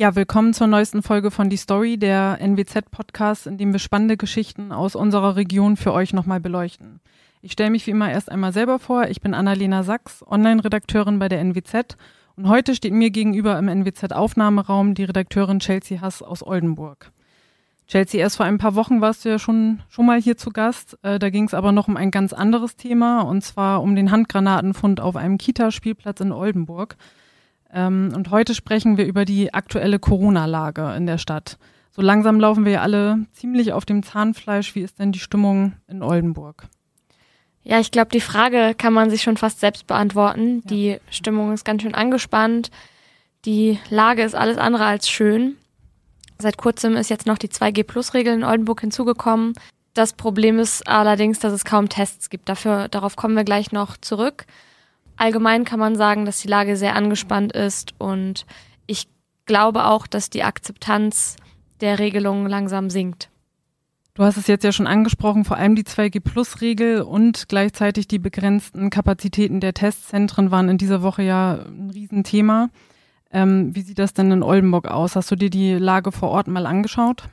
Ja, willkommen zur neuesten Folge von Die Story, der NWZ-Podcast, in dem wir spannende Geschichten aus unserer Region für euch nochmal beleuchten. Ich stelle mich wie immer erst einmal selber vor. Ich bin Annalena Sachs, Online-Redakteurin bei der NWZ und heute steht mir gegenüber im NWZ-Aufnahmeraum die Redakteurin Chelsea Hass aus Oldenburg. Chelsea, erst vor ein paar Wochen warst du ja schon, schon mal hier zu Gast. Äh, da ging es aber noch um ein ganz anderes Thema und zwar um den Handgranatenfund auf einem Kita-Spielplatz in Oldenburg. Ähm, und heute sprechen wir über die aktuelle Corona-Lage in der Stadt. So langsam laufen wir ja alle ziemlich auf dem Zahnfleisch. Wie ist denn die Stimmung in Oldenburg? Ja, ich glaube, die Frage kann man sich schon fast selbst beantworten. Ja. Die Stimmung ist ganz schön angespannt. Die Lage ist alles andere als schön. Seit kurzem ist jetzt noch die 2G-Plus-Regel in Oldenburg hinzugekommen. Das Problem ist allerdings, dass es kaum Tests gibt. Dafür, darauf kommen wir gleich noch zurück. Allgemein kann man sagen, dass die Lage sehr angespannt ist und ich glaube auch, dass die Akzeptanz der Regelung langsam sinkt. Du hast es jetzt ja schon angesprochen, vor allem die 2G-Plus-Regel und gleichzeitig die begrenzten Kapazitäten der Testzentren waren in dieser Woche ja ein Riesenthema. Ähm, wie sieht das denn in Oldenburg aus? Hast du dir die Lage vor Ort mal angeschaut?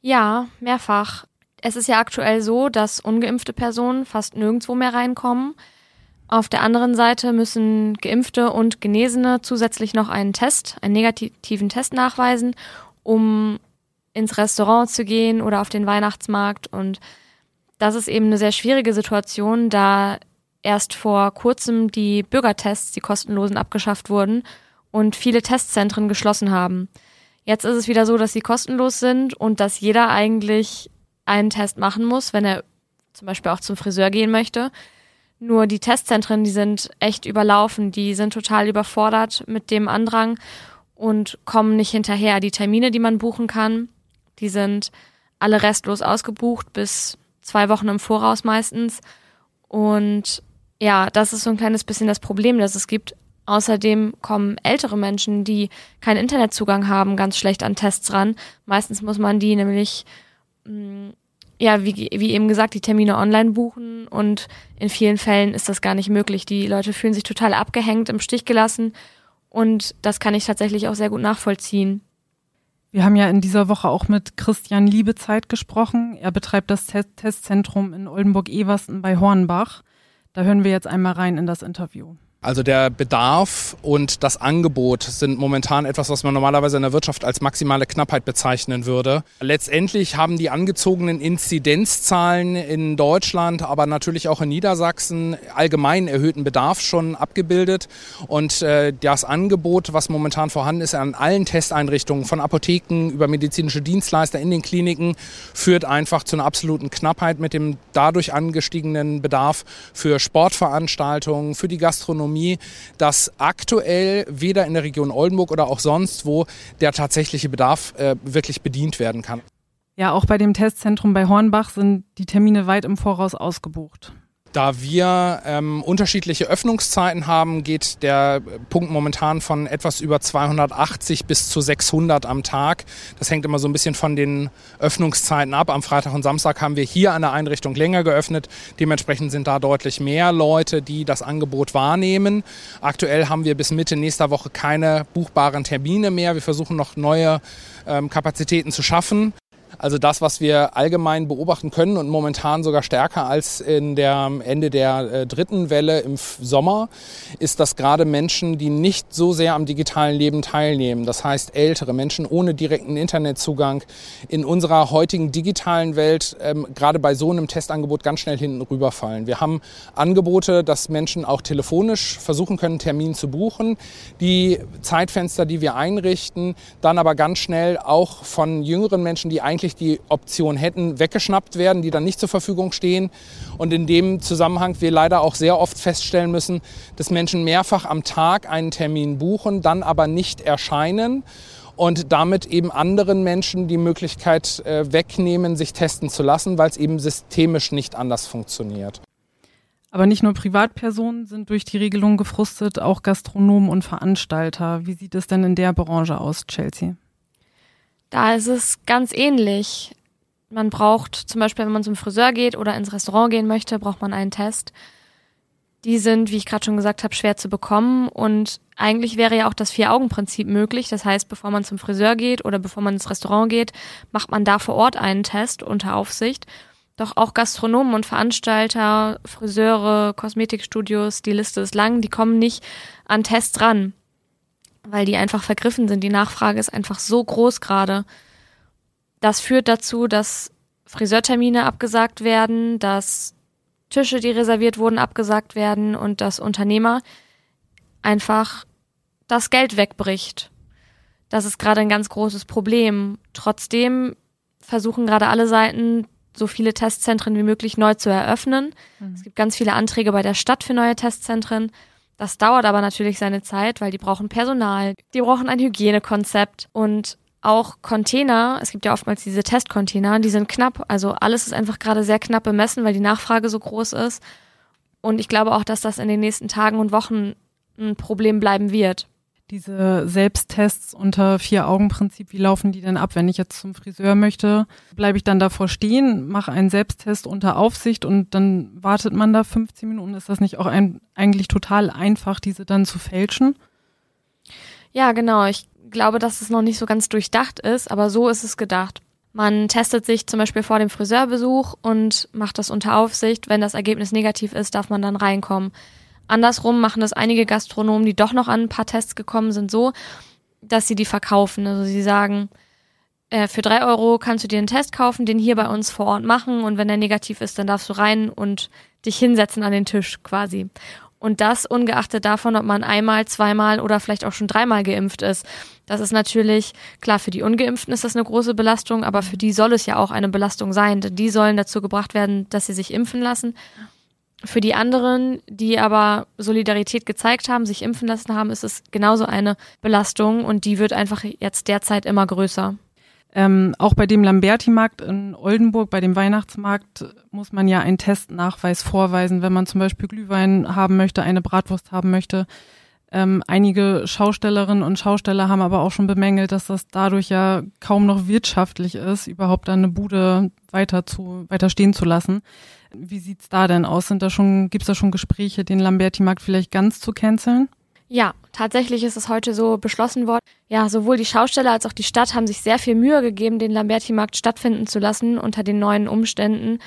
Ja, mehrfach. Es ist ja aktuell so, dass ungeimpfte Personen fast nirgendwo mehr reinkommen. Auf der anderen Seite müssen Geimpfte und Genesene zusätzlich noch einen Test, einen negativen Test nachweisen, um ins Restaurant zu gehen oder auf den Weihnachtsmarkt. Und das ist eben eine sehr schwierige Situation, da erst vor kurzem die Bürgertests, die kostenlosen, abgeschafft wurden und viele Testzentren geschlossen haben. Jetzt ist es wieder so, dass sie kostenlos sind und dass jeder eigentlich einen Test machen muss, wenn er zum Beispiel auch zum Friseur gehen möchte. Nur die Testzentren, die sind echt überlaufen, die sind total überfordert mit dem Andrang und kommen nicht hinterher. Die Termine, die man buchen kann, die sind alle restlos ausgebucht bis zwei Wochen im Voraus meistens. Und ja, das ist so ein kleines bisschen das Problem, das es gibt. Außerdem kommen ältere Menschen, die keinen Internetzugang haben, ganz schlecht an Tests ran. Meistens muss man die nämlich mm, ja, wie, wie eben gesagt, die Termine online buchen und in vielen Fällen ist das gar nicht möglich. Die Leute fühlen sich total abgehängt, im Stich gelassen und das kann ich tatsächlich auch sehr gut nachvollziehen. Wir haben ja in dieser Woche auch mit Christian Liebezeit gesprochen. Er betreibt das Test Testzentrum in Oldenburg-Eversten bei Hornbach. Da hören wir jetzt einmal rein in das Interview. Also der Bedarf und das Angebot sind momentan etwas, was man normalerweise in der Wirtschaft als maximale Knappheit bezeichnen würde. Letztendlich haben die angezogenen Inzidenzzahlen in Deutschland, aber natürlich auch in Niedersachsen allgemein erhöhten Bedarf schon abgebildet. Und äh, das Angebot, was momentan vorhanden ist an allen Testeinrichtungen, von Apotheken über medizinische Dienstleister in den Kliniken, führt einfach zu einer absoluten Knappheit mit dem dadurch angestiegenen Bedarf für Sportveranstaltungen, für die Gastronomie Gastronomie, dass aktuell weder in der Region Oldenburg oder auch sonst wo der tatsächliche Bedarf äh, wirklich bedient werden kann. Ja, auch bei dem Testzentrum bei Hornbach sind die Termine weit im Voraus ausgebucht. Da wir ähm, unterschiedliche Öffnungszeiten haben, geht der Punkt momentan von etwas über 280 bis zu 600 am Tag. Das hängt immer so ein bisschen von den Öffnungszeiten ab. Am Freitag und Samstag haben wir hier an der Einrichtung länger geöffnet. Dementsprechend sind da deutlich mehr Leute, die das Angebot wahrnehmen. Aktuell haben wir bis Mitte nächster Woche keine buchbaren Termine mehr. Wir versuchen noch neue ähm, Kapazitäten zu schaffen. Also das, was wir allgemein beobachten können und momentan sogar stärker als in der Ende der äh, dritten Welle im Sommer, ist, dass gerade Menschen, die nicht so sehr am digitalen Leben teilnehmen, das heißt ältere Menschen ohne direkten Internetzugang, in unserer heutigen digitalen Welt ähm, gerade bei so einem Testangebot ganz schnell hinten rüberfallen. Wir haben Angebote, dass Menschen auch telefonisch versuchen können, Termin zu buchen. Die Zeitfenster, die wir einrichten, dann aber ganz schnell auch von jüngeren Menschen, die eigentlich eigentlich die Option hätten, weggeschnappt werden, die dann nicht zur Verfügung stehen. Und in dem Zusammenhang wir leider auch sehr oft feststellen müssen, dass Menschen mehrfach am Tag einen Termin buchen, dann aber nicht erscheinen und damit eben anderen Menschen die Möglichkeit äh, wegnehmen, sich testen zu lassen, weil es eben systemisch nicht anders funktioniert. Aber nicht nur Privatpersonen sind durch die Regelung gefrustet, auch Gastronomen und Veranstalter. Wie sieht es denn in der Branche aus, Chelsea? Da ist es ganz ähnlich. Man braucht zum Beispiel, wenn man zum Friseur geht oder ins Restaurant gehen möchte, braucht man einen Test. die sind, wie ich gerade schon gesagt habe, schwer zu bekommen. Und eigentlich wäre ja auch das Vier-Augen-Prinzip möglich. Das heißt, bevor man zum Friseur geht oder bevor man ins Restaurant geht, macht man da vor Ort einen Test unter Aufsicht. Doch auch Gastronomen und Veranstalter, Friseure, Kosmetikstudios, die Liste ist lang, die kommen nicht an Tests ran, weil die einfach vergriffen sind. Die Nachfrage ist einfach so groß gerade. Das führt dazu, dass Friseurtermine abgesagt werden, dass Tische, die reserviert wurden, abgesagt werden und dass Unternehmer einfach das Geld wegbricht. Das ist gerade ein ganz großes Problem. Trotzdem versuchen gerade alle Seiten, so viele Testzentren wie möglich neu zu eröffnen. Mhm. Es gibt ganz viele Anträge bei der Stadt für neue Testzentren. Das dauert aber natürlich seine Zeit, weil die brauchen Personal, die brauchen ein Hygienekonzept und auch Container, es gibt ja oftmals diese Testcontainer, die sind knapp. Also alles ist einfach gerade sehr knapp bemessen, weil die Nachfrage so groß ist. Und ich glaube auch, dass das in den nächsten Tagen und Wochen ein Problem bleiben wird. Diese Selbsttests unter Vier-Augen-Prinzip, wie laufen die denn ab? Wenn ich jetzt zum Friseur möchte, bleibe ich dann davor stehen, mache einen Selbsttest unter Aufsicht und dann wartet man da 15 Minuten. Ist das nicht auch ein, eigentlich total einfach, diese dann zu fälschen? Ja, genau. Ich glaube, dass es noch nicht so ganz durchdacht ist, aber so ist es gedacht. Man testet sich zum Beispiel vor dem Friseurbesuch und macht das unter Aufsicht. Wenn das Ergebnis negativ ist, darf man dann reinkommen. Andersrum machen das einige Gastronomen, die doch noch an ein paar Tests gekommen sind, so, dass sie die verkaufen. Also sie sagen, äh, für drei Euro kannst du dir einen Test kaufen, den hier bei uns vor Ort machen und wenn der negativ ist, dann darfst du rein und dich hinsetzen an den Tisch quasi. Und das ungeachtet davon, ob man einmal, zweimal oder vielleicht auch schon dreimal geimpft ist. Das ist natürlich, klar, für die Ungeimpften ist das eine große Belastung, aber für die soll es ja auch eine Belastung sein. Die sollen dazu gebracht werden, dass sie sich impfen lassen. Für die anderen, die aber Solidarität gezeigt haben, sich impfen lassen haben, ist es genauso eine Belastung und die wird einfach jetzt derzeit immer größer. Ähm, auch bei dem Lamberti-Markt in Oldenburg, bei dem Weihnachtsmarkt, muss man ja einen Testnachweis vorweisen, wenn man zum Beispiel Glühwein haben möchte, eine Bratwurst haben möchte. Ähm, einige Schaustellerinnen und Schausteller haben aber auch schon bemängelt, dass das dadurch ja kaum noch wirtschaftlich ist, überhaupt eine Bude weiter zu, weiter stehen zu lassen. Wie sieht's da denn aus? Sind da schon, gibt's da schon Gespräche, den Lamberti-Markt vielleicht ganz zu canceln? Ja, tatsächlich ist es heute so beschlossen worden. Ja, sowohl die Schausteller als auch die Stadt haben sich sehr viel Mühe gegeben, den Lamberti-Markt stattfinden zu lassen unter den neuen Umständen.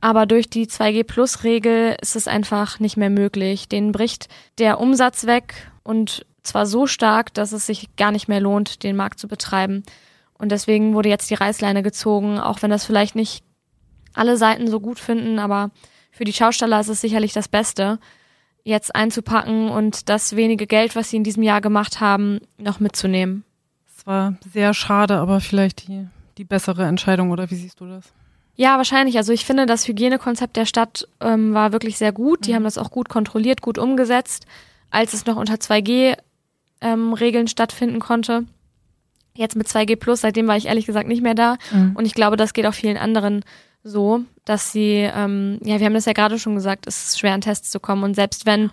Aber durch die 2G-Plus-Regel ist es einfach nicht mehr möglich. Denen bricht der Umsatz weg und zwar so stark, dass es sich gar nicht mehr lohnt, den Markt zu betreiben. Und deswegen wurde jetzt die Reißleine gezogen, auch wenn das vielleicht nicht alle Seiten so gut finden, aber für die Schausteller ist es sicherlich das Beste jetzt einzupacken und das wenige Geld, was sie in diesem Jahr gemacht haben, noch mitzunehmen. Es war sehr schade, aber vielleicht die, die bessere Entscheidung, oder wie siehst du das? Ja, wahrscheinlich. Also ich finde, das Hygienekonzept der Stadt ähm, war wirklich sehr gut. Die mhm. haben das auch gut kontrolliert, gut umgesetzt, als es noch unter 2G-Regeln ähm, stattfinden konnte. Jetzt mit 2G Plus, seitdem war ich ehrlich gesagt nicht mehr da. Mhm. Und ich glaube, das geht auch vielen anderen so, dass sie, ähm, ja, wir haben das ja gerade schon gesagt, es ist schwer an Tests zu kommen. Und selbst wenn,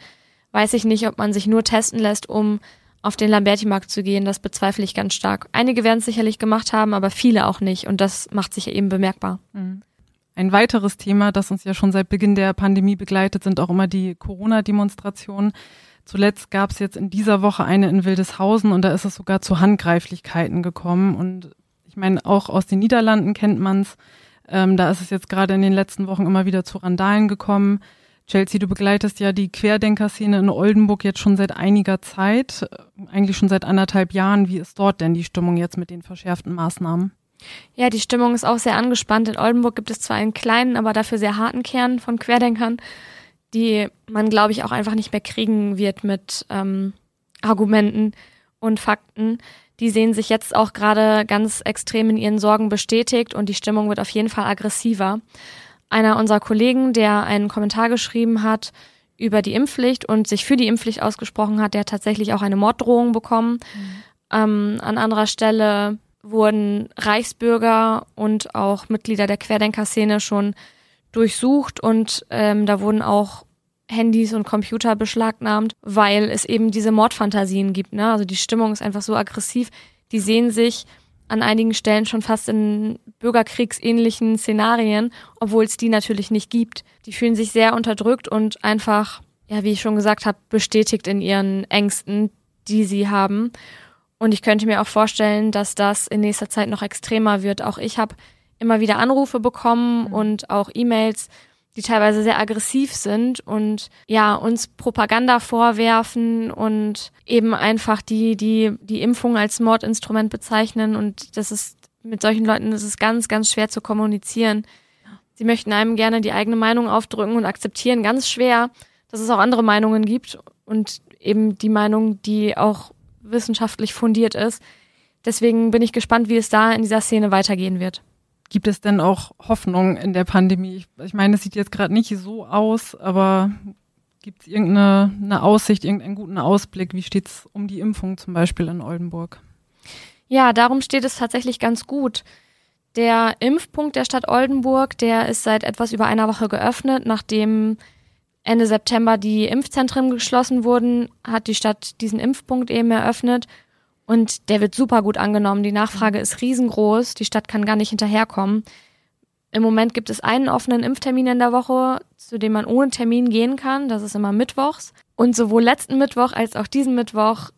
weiß ich nicht, ob man sich nur testen lässt, um auf den Lamberti-Markt zu gehen, das bezweifle ich ganz stark. Einige werden es sicherlich gemacht haben, aber viele auch nicht. Und das macht sich eben bemerkbar. Mhm. Ein weiteres Thema, das uns ja schon seit Beginn der Pandemie begleitet, sind auch immer die Corona-Demonstrationen. Zuletzt gab es jetzt in dieser Woche eine in Wildeshausen und da ist es sogar zu Handgreiflichkeiten gekommen. Und ich meine, auch aus den Niederlanden kennt man es. Ähm, da ist es jetzt gerade in den letzten Wochen immer wieder zu Randalen gekommen. Chelsea, du begleitest ja die Querdenker-Szene in Oldenburg jetzt schon seit einiger Zeit, eigentlich schon seit anderthalb Jahren. Wie ist dort denn die Stimmung jetzt mit den verschärften Maßnahmen? Ja, die Stimmung ist auch sehr angespannt. In Oldenburg gibt es zwar einen kleinen, aber dafür sehr harten Kern von Querdenkern, die man, glaube ich, auch einfach nicht mehr kriegen wird mit ähm, Argumenten und Fakten die sehen sich jetzt auch gerade ganz extrem in ihren Sorgen bestätigt und die Stimmung wird auf jeden Fall aggressiver. Einer unserer Kollegen, der einen Kommentar geschrieben hat über die Impfpflicht und sich für die Impfpflicht ausgesprochen hat, der hat tatsächlich auch eine Morddrohung bekommen. Mhm. Ähm, an anderer Stelle wurden Reichsbürger und auch Mitglieder der Querdenker-Szene schon durchsucht und ähm, da wurden auch Handys und Computer beschlagnahmt, weil es eben diese Mordfantasien gibt. Ne? Also die Stimmung ist einfach so aggressiv. Die sehen sich an einigen Stellen schon fast in bürgerkriegsähnlichen Szenarien, obwohl es die natürlich nicht gibt. Die fühlen sich sehr unterdrückt und einfach ja, wie ich schon gesagt habe, bestätigt in ihren Ängsten, die sie haben. Und ich könnte mir auch vorstellen, dass das in nächster Zeit noch extremer wird. Auch ich habe immer wieder Anrufe bekommen mhm. und auch E-Mails, die teilweise sehr aggressiv sind und ja, uns Propaganda vorwerfen und eben einfach die, die, die Impfung als Mordinstrument bezeichnen. Und das ist, mit solchen Leuten ist es ganz, ganz schwer zu kommunizieren. Sie möchten einem gerne die eigene Meinung aufdrücken und akzeptieren ganz schwer, dass es auch andere Meinungen gibt und eben die Meinung, die auch wissenschaftlich fundiert ist. Deswegen bin ich gespannt, wie es da in dieser Szene weitergehen wird. Gibt es denn auch Hoffnung in der Pandemie? Ich, meine, es sieht jetzt gerade nicht so aus, aber gibt es irgendeine eine Aussicht, irgendeinen guten Ausblick? Wie steht es um die Impfung zum Beispiel in Oldenburg? Ja, darum steht es tatsächlich ganz gut. Der Impfpunkt der Stadt Oldenburg, der ist seit etwas über einer Woche geöffnet, nachdem Ende September die Impfzentren geschlossen wurden, hat die Stadt diesen Impfpunkt eben eröffnet und der wird super gut angenommen. Die Nachfrage ist riesengroß. Die Stadt kann gar nicht hinterherkommen. Im Moment gibt es einen offenen Impftermin in der Woche, zu dem man ohne Termin gehen kann. Das ist immer mittwochs. Und sowohl letzten Mittwoch als auch diesen Mittwoch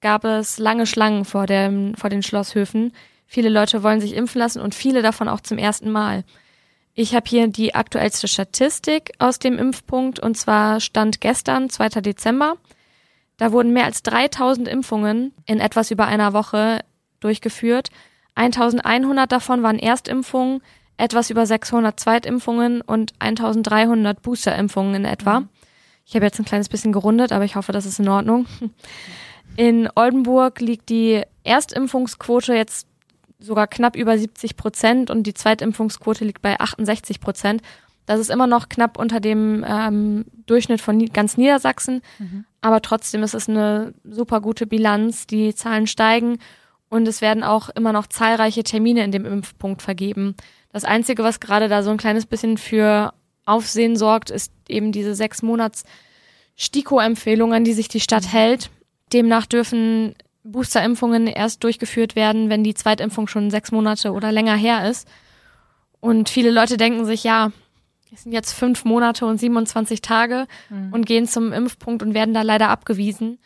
gab es lange Schlangen vor, dem, vor den Schlosshöfen. Viele Leute wollen sich impfen lassen und viele davon auch zum ersten Mal. Ich habe hier die aktuellste Statistik aus dem Impfpunkt und zwar stand gestern, 2. Dezember. Da wurden mehr als 3000 Impfungen in etwas über einer Woche durchgeführt. 1100 davon waren Erstimpfungen, etwas über 600 Zweitimpfungen und 1300 Boosterimpfungen in etwa. Mhm. Ich habe jetzt ein kleines bisschen gerundet, aber ich hoffe, das ist in Ordnung. In Oldenburg liegt die Erstimpfungsquote jetzt sogar knapp über 70 Prozent und die Zweitimpfungsquote liegt bei 68 Prozent. Das ist immer noch knapp unter dem ähm, Durchschnitt von ganz Niedersachsen, mhm. aber trotzdem ist es eine super gute Bilanz. Die Zahlen steigen und es werden auch immer noch zahlreiche Termine in dem Impfpunkt vergeben. Das Einzige, was gerade da so ein kleines bisschen für Aufsehen sorgt, ist eben diese sechs Monats STIKO-Empfehlung, an die sich die Stadt hält. Demnach dürfen Boosterimpfungen erst durchgeführt werden, wenn die Zweitimpfung schon sechs Monate oder länger her ist. Und viele Leute denken sich, ja, es sind jetzt fünf Monate und 27 Tage mhm. und gehen zum Impfpunkt und werden da leider abgewiesen.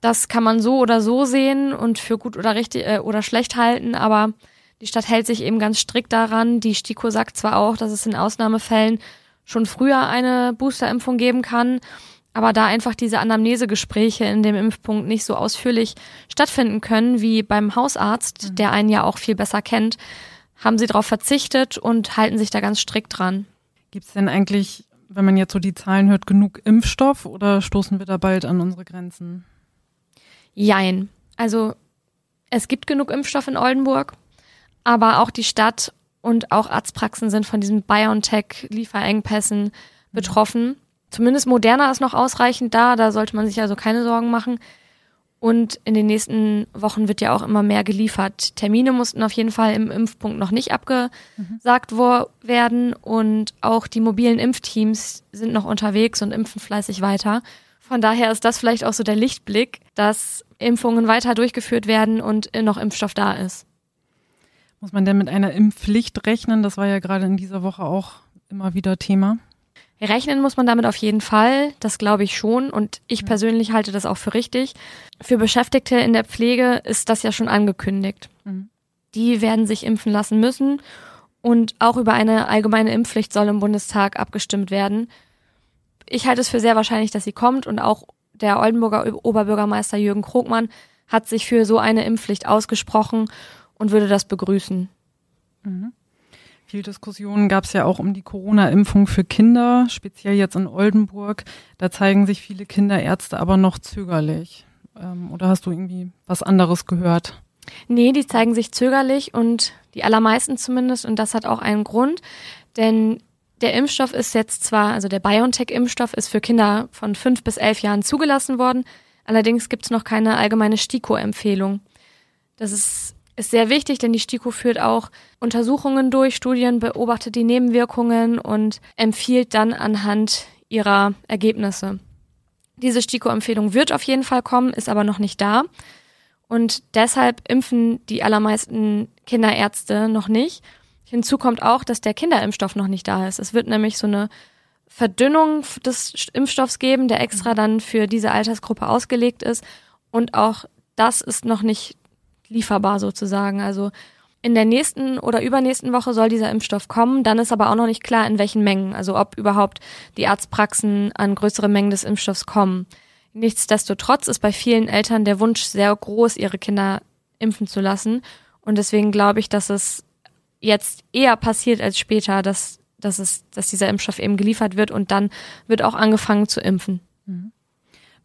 Das kann man so oder so sehen und für gut oder richtig äh, oder schlecht halten, aber die Stadt hält sich eben ganz strikt daran. Die STIKO sagt zwar auch, dass es in Ausnahmefällen schon früher eine Boosterimpfung geben kann, aber da einfach diese Anamnesegespräche in dem Impfpunkt nicht so ausführlich stattfinden können wie beim Hausarzt, mhm. der einen ja auch viel besser kennt, haben sie darauf verzichtet und halten sich da ganz strikt dran. Gibt es denn eigentlich, wenn man jetzt so die Zahlen hört, genug Impfstoff oder stoßen wir da bald an unsere Grenzen? Jein. Also es gibt genug Impfstoff in Oldenburg, aber auch die Stadt und auch Arztpraxen sind von diesen BioNTech-Lieferengpässen mhm. betroffen. Zumindest Moderna ist noch ausreichend da, da sollte man sich also keine Sorgen machen. Und in den nächsten Wochen wird ja auch immer mehr geliefert. Termine mussten auf jeden Fall im Impfpunkt noch nicht abgesagt mhm. werden. Und auch die mobilen Impfteams sind noch unterwegs und impfen fleißig weiter. Von daher ist das vielleicht auch so der Lichtblick, dass Impfungen weiter durchgeführt werden und noch Impfstoff da ist. Muss man denn mit einer Impfpflicht rechnen? Das war ja gerade in dieser Woche auch immer wieder Thema. Rechnen muss man damit auf jeden Fall, das glaube ich schon und ich persönlich halte das auch für richtig. Für Beschäftigte in der Pflege ist das ja schon angekündigt. Mhm. Die werden sich impfen lassen müssen und auch über eine allgemeine Impfpflicht soll im Bundestag abgestimmt werden. Ich halte es für sehr wahrscheinlich, dass sie kommt und auch der Oldenburger Oberbürgermeister Jürgen Krogmann hat sich für so eine Impfpflicht ausgesprochen und würde das begrüßen. Mhm. Viel Diskussionen gab es ja auch um die Corona-Impfung für Kinder, speziell jetzt in Oldenburg. Da zeigen sich viele Kinderärzte aber noch zögerlich. Ähm, oder hast du irgendwie was anderes gehört? Nee, die zeigen sich zögerlich und die allermeisten zumindest. Und das hat auch einen Grund, denn der Impfstoff ist jetzt zwar, also der BioNTech-Impfstoff ist für Kinder von fünf bis elf Jahren zugelassen worden. Allerdings gibt es noch keine allgemeine STIKO-Empfehlung. Das ist ist sehr wichtig, denn die STIKO führt auch Untersuchungen durch, Studien, beobachtet die Nebenwirkungen und empfiehlt dann anhand ihrer Ergebnisse. Diese STIKO-Empfehlung wird auf jeden Fall kommen, ist aber noch nicht da. Und deshalb impfen die allermeisten Kinderärzte noch nicht. Hinzu kommt auch, dass der Kinderimpfstoff noch nicht da ist. Es wird nämlich so eine Verdünnung des Impfstoffs geben, der extra dann für diese Altersgruppe ausgelegt ist. Und auch das ist noch nicht lieferbar sozusagen. Also in der nächsten oder übernächsten Woche soll dieser Impfstoff kommen. Dann ist aber auch noch nicht klar, in welchen Mengen. Also ob überhaupt die Arztpraxen an größere Mengen des Impfstoffs kommen. Nichtsdestotrotz ist bei vielen Eltern der Wunsch sehr groß, ihre Kinder impfen zu lassen. Und deswegen glaube ich, dass es jetzt eher passiert als später, dass, dass, es, dass dieser Impfstoff eben geliefert wird und dann wird auch angefangen zu impfen. Mhm.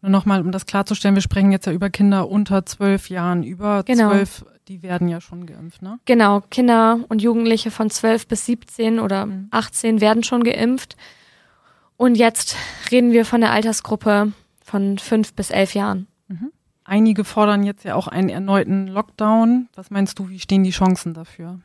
Nur nochmal, um das klarzustellen, wir sprechen jetzt ja über Kinder unter zwölf Jahren. Über Genau. zwölf, die werden ja schon geimpft, ne? Genau, Kinder und Jugendliche von 12 bis 17 oder 18 werden schon geimpft. Und jetzt reden wir von der Altersgruppe von 5 bis 11 Jahren. Einige fordern jetzt ja auch einen erneuten Lockdown. Was meinst du, wie stehen die Chancen dafür?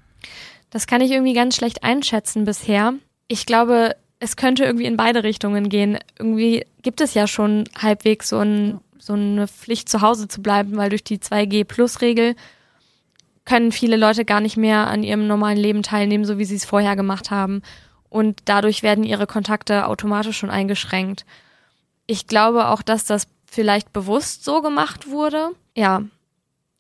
Das kann ich irgendwie ganz schlecht einschätzen bisher. Ich glaube, es könnte irgendwie in beide Richtungen gehen. Irgendwie gibt es ja schon halbwegs so, ein, so eine Pflicht, zu Hause zu bleiben, weil durch die 2G-Plus-Regel können viele Leute gar nicht mehr an ihrem normalen Leben teilnehmen, so wie sie es vorher gemacht haben. Und dadurch werden ihre Kontakte automatisch schon eingeschränkt. Ich glaube auch, dass das vielleicht bewusst so gemacht wurde. Ja,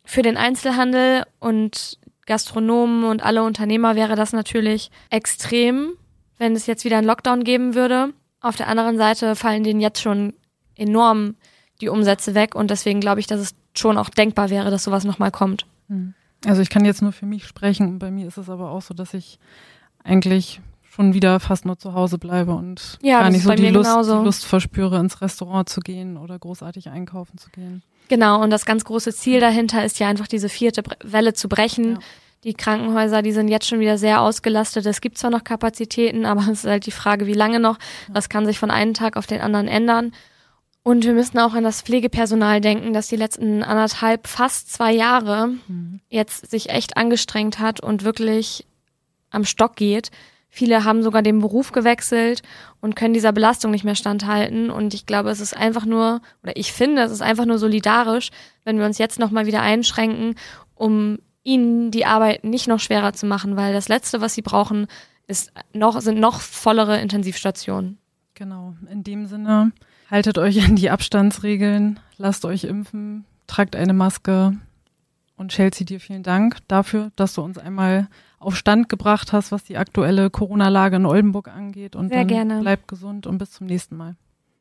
für den Einzelhandel und Gastronomen und alle Unternehmer wäre das natürlich extrem, wenn es jetzt wieder einen Lockdown geben würde. Auf der anderen Seite fallen denen jetzt schon enorm die Umsätze weg und deswegen glaube ich, dass es schon auch denkbar wäre, dass sowas nochmal kommt. Also ich kann jetzt nur für mich sprechen und bei mir ist es aber auch so, dass ich eigentlich schon wieder fast nur zu Hause bleibe und Ja, gar nicht so die Lust, genauso. die Lust verspüre, ins Restaurant zu gehen oder großartig einkaufen zu gehen. Genau, und das ganz große Ziel dahinter ist ja einfach diese vierte Welle zu brechen. Ja. Die Krankenhäuser, die sind jetzt schon wieder sehr ausgelastet. Es gibt zwar noch Kapazitäten, aber es ist halt die Frage, wie lange noch. Das kann sich von einem Tag auf den anderen ändern. Und wir müssen auch an das Pflegepersonal denken, das die letzten anderthalb, fast zwei Jahre jetzt sich echt angestrengt hat und wirklich am Stock geht. Viele haben sogar den Beruf gewechselt und können dieser Belastung nicht mehr standhalten. Und ich glaube, es ist einfach nur, oder ich finde, es ist einfach nur solidarisch, wenn wir uns jetzt nochmal wieder einschränken, um ihnen die Arbeit nicht noch schwerer zu machen, weil das Letzte, was sie brauchen, ist noch, sind noch vollere Intensivstationen. Genau, in dem Sinne, haltet euch an die Abstandsregeln, lasst euch impfen, tragt eine Maske und Chelsea, dir vielen Dank dafür, dass du uns einmal auf Stand gebracht hast, was die aktuelle Corona-Lage in Oldenburg angeht und Sehr dann gerne. bleibt gesund und bis zum nächsten Mal.